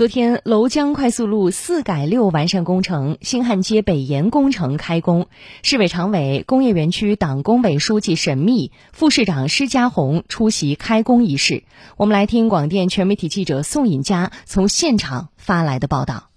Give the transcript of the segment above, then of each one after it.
昨天，娄江快速路四改六完善工程、新汉街北延工程开工。市委常委、工业园区党工委书记沈密、副市长施家红出席开工仪式。我们来听广电全媒体记者宋尹佳从现场发来的报道。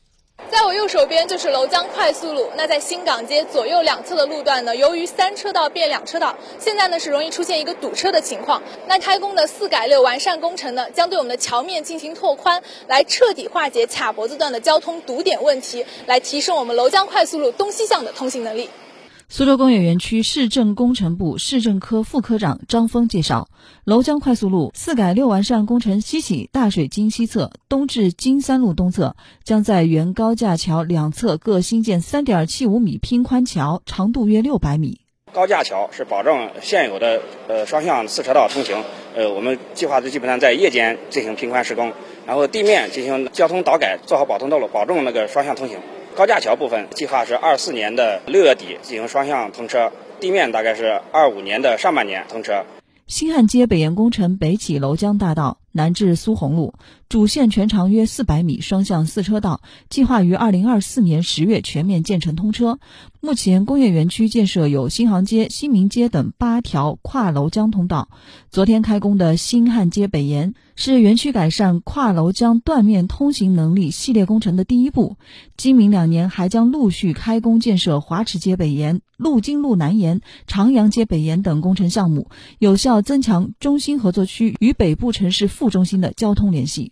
在我右手边就是娄江快速路。那在新港街左右两侧的路段呢，由于三车道变两车道，现在呢是容易出现一个堵车的情况。那开工的四改六完善工程呢，将对我们的桥面进行拓宽，来彻底化解卡脖子段的交通堵点问题，来提升我们娄江快速路东西向的通行能力。苏州工业园区市政工程部市政科副科长张峰介绍，娄江快速路四改六完善工程西起大水经西侧，东至金三路东侧，将在原高架桥两侧各新建三点七五米拼宽桥，长度约六百米。高架桥是保证现有的呃双向四车道通行，呃，我们计划的基本上在夜间进行拼宽施工，然后地面进行交通导改，做好保通道路，保证那个双向通行。高架桥部分计划是二四年的六月底进行双向通车，地面大概是二五年的上半年通车。新汉街北延工程北起娄江大道，南至苏虹路，主线全长约四百米，双向四车道，计划于二零二四年十月全面建成通车。目前，工业园区建设有新航街、新民街等八条跨楼江通道。昨天开工的新汉街北延是园区改善跨楼江断面通行能力系列工程的第一步。今明两年还将陆续开工建设华池街北延、陆金路南延、长阳街北延等工程项目，有效增强中心合作区与北部城市副中心的交通联系。